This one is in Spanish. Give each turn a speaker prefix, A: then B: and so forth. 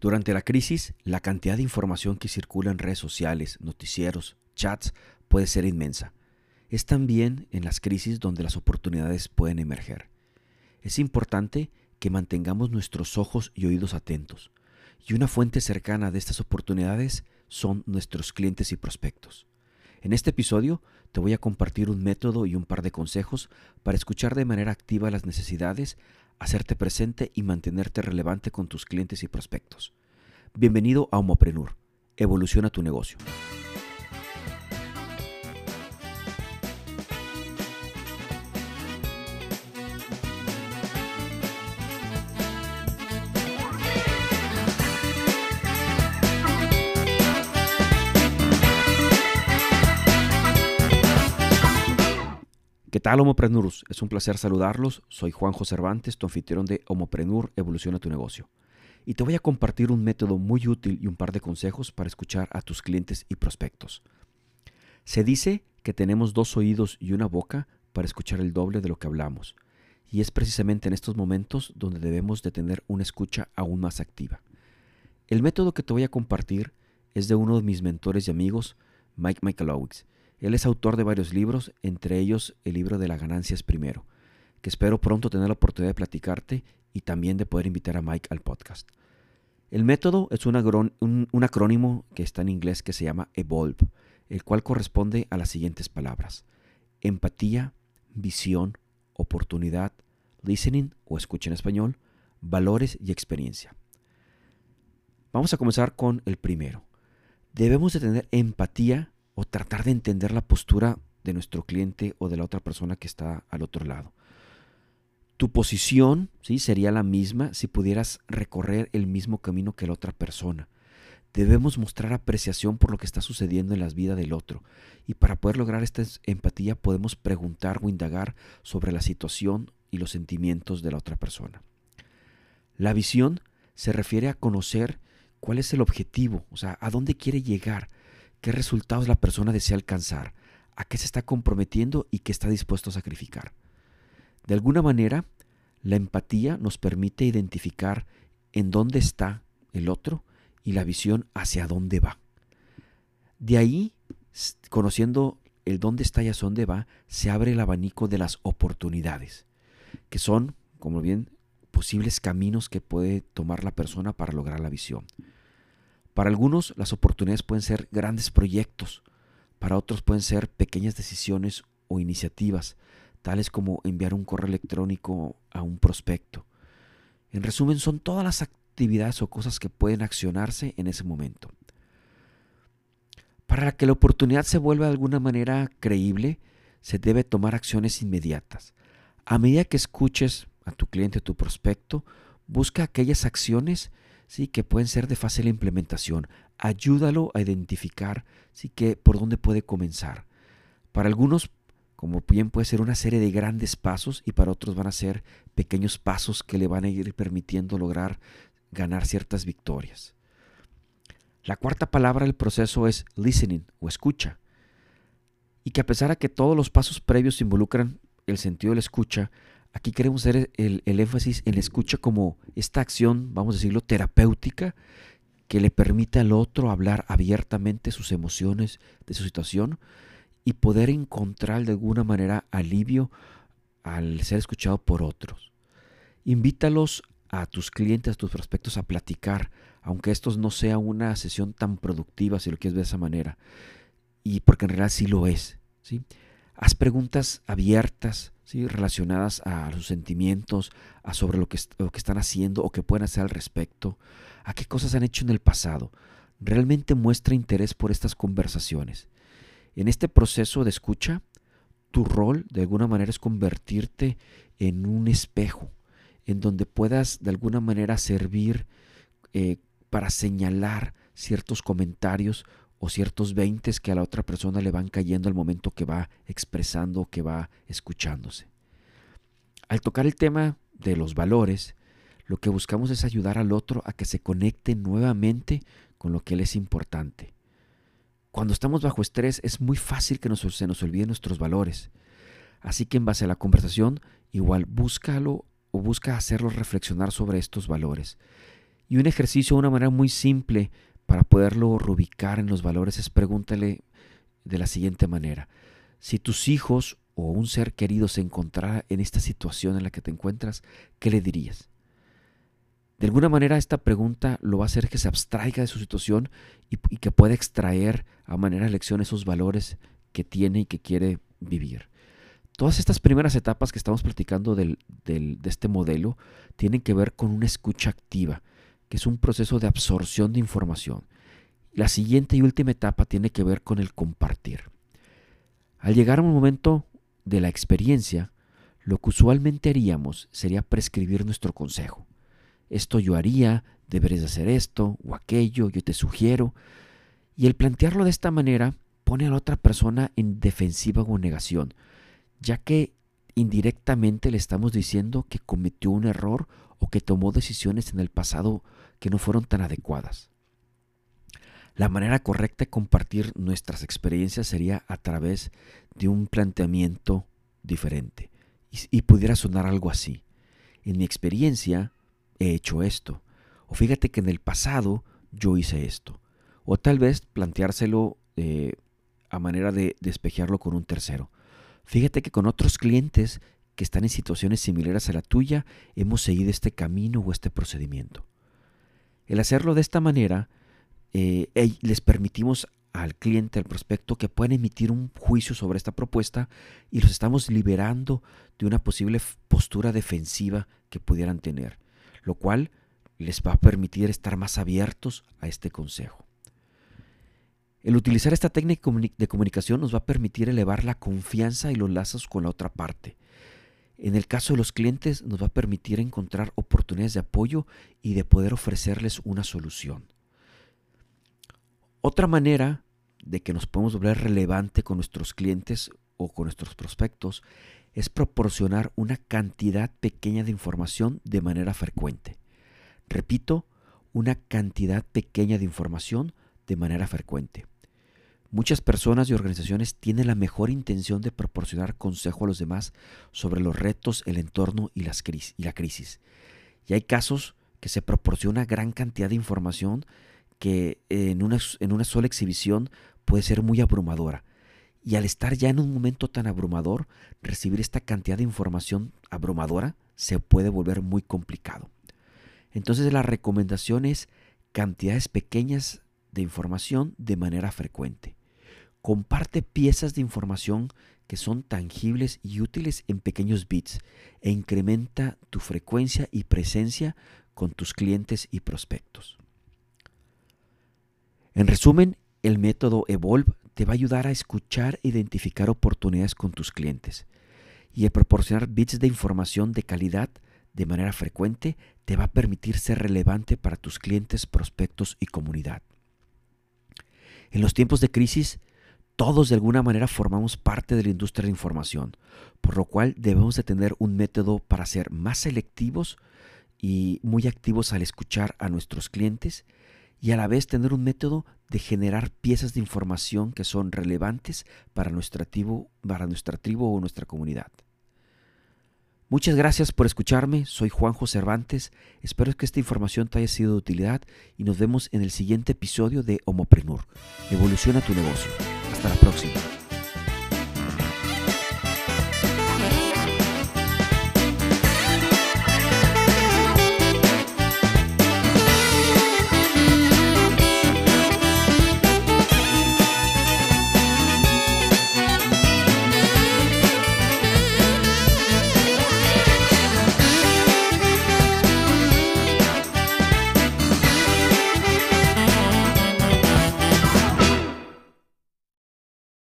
A: Durante la crisis, la cantidad de información que circula en redes sociales, noticieros, chats puede ser inmensa. Es también en las crisis donde las oportunidades pueden emerger. Es importante que mantengamos nuestros ojos y oídos atentos, y una fuente cercana de estas oportunidades son nuestros clientes y prospectos. En este episodio te voy a compartir un método y un par de consejos para escuchar de manera activa las necesidades hacerte presente y mantenerte relevante con tus clientes y prospectos. Bienvenido a Homoprenur. Evoluciona tu negocio. ¿Qué tal, Homoprenurus? Es un placer saludarlos. Soy Juanjo Cervantes, tu anfitrión de Homoprenur Evoluciona tu negocio. Y te voy a compartir un método muy útil y un par de consejos para escuchar a tus clientes y prospectos. Se dice que tenemos dos oídos y una boca para escuchar el doble de lo que hablamos. Y es precisamente en estos momentos donde debemos de tener una escucha aún más activa. El método que te voy a compartir es de uno de mis mentores y amigos, Mike Michalowicz él es autor de varios libros, entre ellos el libro de la ganancia es primero, que espero pronto tener la oportunidad de platicarte y también de poder invitar a Mike al podcast. El método es un, un acrónimo que está en inglés que se llama EVOLVE, el cual corresponde a las siguientes palabras. Empatía, visión, oportunidad, listening o escucha en español, valores y experiencia. Vamos a comenzar con el primero. Debemos de tener empatía o tratar de entender la postura de nuestro cliente o de la otra persona que está al otro lado. Tu posición ¿sí? sería la misma si pudieras recorrer el mismo camino que la otra persona. Debemos mostrar apreciación por lo que está sucediendo en la vida del otro. Y para poder lograr esta empatía podemos preguntar o indagar sobre la situación y los sentimientos de la otra persona. La visión se refiere a conocer cuál es el objetivo, o sea, a dónde quiere llegar, qué resultados la persona desea alcanzar, a qué se está comprometiendo y qué está dispuesto a sacrificar. De alguna manera, la empatía nos permite identificar en dónde está el otro y la visión hacia dónde va. De ahí, conociendo el dónde está y hacia dónde va, se abre el abanico de las oportunidades, que son, como bien, posibles caminos que puede tomar la persona para lograr la visión. Para algunos las oportunidades pueden ser grandes proyectos, para otros pueden ser pequeñas decisiones o iniciativas, tales como enviar un correo electrónico a un prospecto. En resumen, son todas las actividades o cosas que pueden accionarse en ese momento. Para que la oportunidad se vuelva de alguna manera creíble, se debe tomar acciones inmediatas. A medida que escuches a tu cliente o tu prospecto, busca aquellas acciones sí que pueden ser de fácil implementación. Ayúdalo a identificar sí que por dónde puede comenzar. Para algunos, como bien puede ser una serie de grandes pasos y para otros van a ser pequeños pasos que le van a ir permitiendo lograr ganar ciertas victorias. La cuarta palabra del proceso es listening o escucha. Y que a pesar de que todos los pasos previos involucran el sentido de la escucha, Aquí queremos hacer el, énfasis en la escucha como esta acción, vamos a decirlo, terapéutica, que le permite al otro hablar abiertamente sus emociones, de su situación, y poder encontrar de alguna manera alivio al ser escuchado por otros. Invítalos a tus clientes, a tus prospectos a platicar, aunque esto no sea una sesión tan productiva, si lo quieres ver de esa manera, y porque en realidad sí lo es. ¿sí? Haz preguntas abiertas, relacionadas a sus sentimientos, a sobre lo que, lo que están haciendo o que pueden hacer al respecto, a qué cosas han hecho en el pasado. Realmente muestra interés por estas conversaciones. En este proceso de escucha, tu rol de alguna manera es convertirte en un espejo, en donde puedas de alguna manera servir eh, para señalar ciertos comentarios o ciertos veintes que a la otra persona le van cayendo al momento que va expresando, que va escuchándose. Al tocar el tema de los valores, lo que buscamos es ayudar al otro a que se conecte nuevamente con lo que él es importante. Cuando estamos bajo estrés es muy fácil que se nos olviden nuestros valores. Así que en base a la conversación, igual búscalo o busca hacerlo reflexionar sobre estos valores. Y un ejercicio, una manera muy simple para poderlo rubicar en los valores es pregúntale de la siguiente manera. Si tus hijos o un ser querido se encontrara en esta situación en la que te encuentras, ¿qué le dirías? De alguna manera esta pregunta lo va a hacer que se abstraiga de su situación y, que pueda extraer a manera de lección esos valores que tiene y que quiere vivir. Todas estas primeras etapas que estamos platicando de este modelo tienen que ver con una escucha activa, que es un proceso de absorción de información. La siguiente y última etapa tiene que ver con el compartir. Al llegar a un momento de la experiencia, lo que usualmente haríamos sería prescribir nuestro consejo. Esto yo haría, deberes hacer esto o aquello, yo te sugiero. Y el plantearlo de esta manera pone a la otra persona en defensiva o negación, ya que indirectamente le estamos diciendo que cometió un error o que tomó decisiones en el pasado que no fueron tan adecuadas. La manera correcta de compartir nuestras experiencias sería a través de un planteamiento diferente. Y, pudiera sonar algo así. En mi experiencia he hecho esto. O fíjate que en el pasado yo hice esto. O tal vez planteárselo eh, a manera de despejarlo con un tercero. Fíjate que con otros clientes que están en situaciones similares a la tuya hemos seguido este camino o este procedimiento. El hacerlo de esta manera eh, les permitimos al cliente, al prospecto, que puedan emitir un juicio sobre esta propuesta y los estamos liberando de una posible postura defensiva que pudieran tener, lo cual les va a permitir estar más abiertos a este consejo. El utilizar esta técnica de comunicación nos va a permitir elevar la confianza y los lazos con la otra parte. En el caso de los clientes nos va a permitir encontrar oportunidades de apoyo y de poder ofrecerles una solución. Otra manera de que nos podemos volver relevante con nuestros clientes o con nuestros prospectos es proporcionar una cantidad pequeña de información de manera frecuente. Repito, una cantidad pequeña de información de manera frecuente. Muchas personas y organizaciones tienen la mejor intención de proporcionar consejo a los demás sobre los retos, el entorno y, las y la crisis. Y hay casos que se proporciona gran cantidad de información que en una, en una sola exhibición puede ser muy abrumadora. Y al estar ya en un momento tan abrumador, recibir esta cantidad de información abrumadora se puede volver muy complicado. Entonces la recomendación es cantidades pequeñas de información de manera frecuente. Comparte piezas de información que son tangibles y útiles en pequeños bits e incrementa tu frecuencia y presencia con tus clientes y prospectos. En resumen, el método Evolve te va a ayudar a escuchar e identificar oportunidades con tus clientes y a proporcionar bits de información de calidad de manera frecuente te va a permitir ser relevante para tus clientes, prospectos y comunidad. En los tiempos de crisis, todos de alguna manera formamos parte de la industria de información, por lo cual debemos de tener un método para ser más selectivos y muy activos al escuchar a nuestros clientes y a la vez tener un método de generar piezas de información que son relevantes para nuestra tribu, para nuestra tribu o nuestra comunidad. Muchas gracias por escucharme, soy Juanjo Cervantes, espero que esta información te haya sido de utilidad y nos vemos en el siguiente episodio de Homoprenur. Evoluciona tu negocio. La próxima.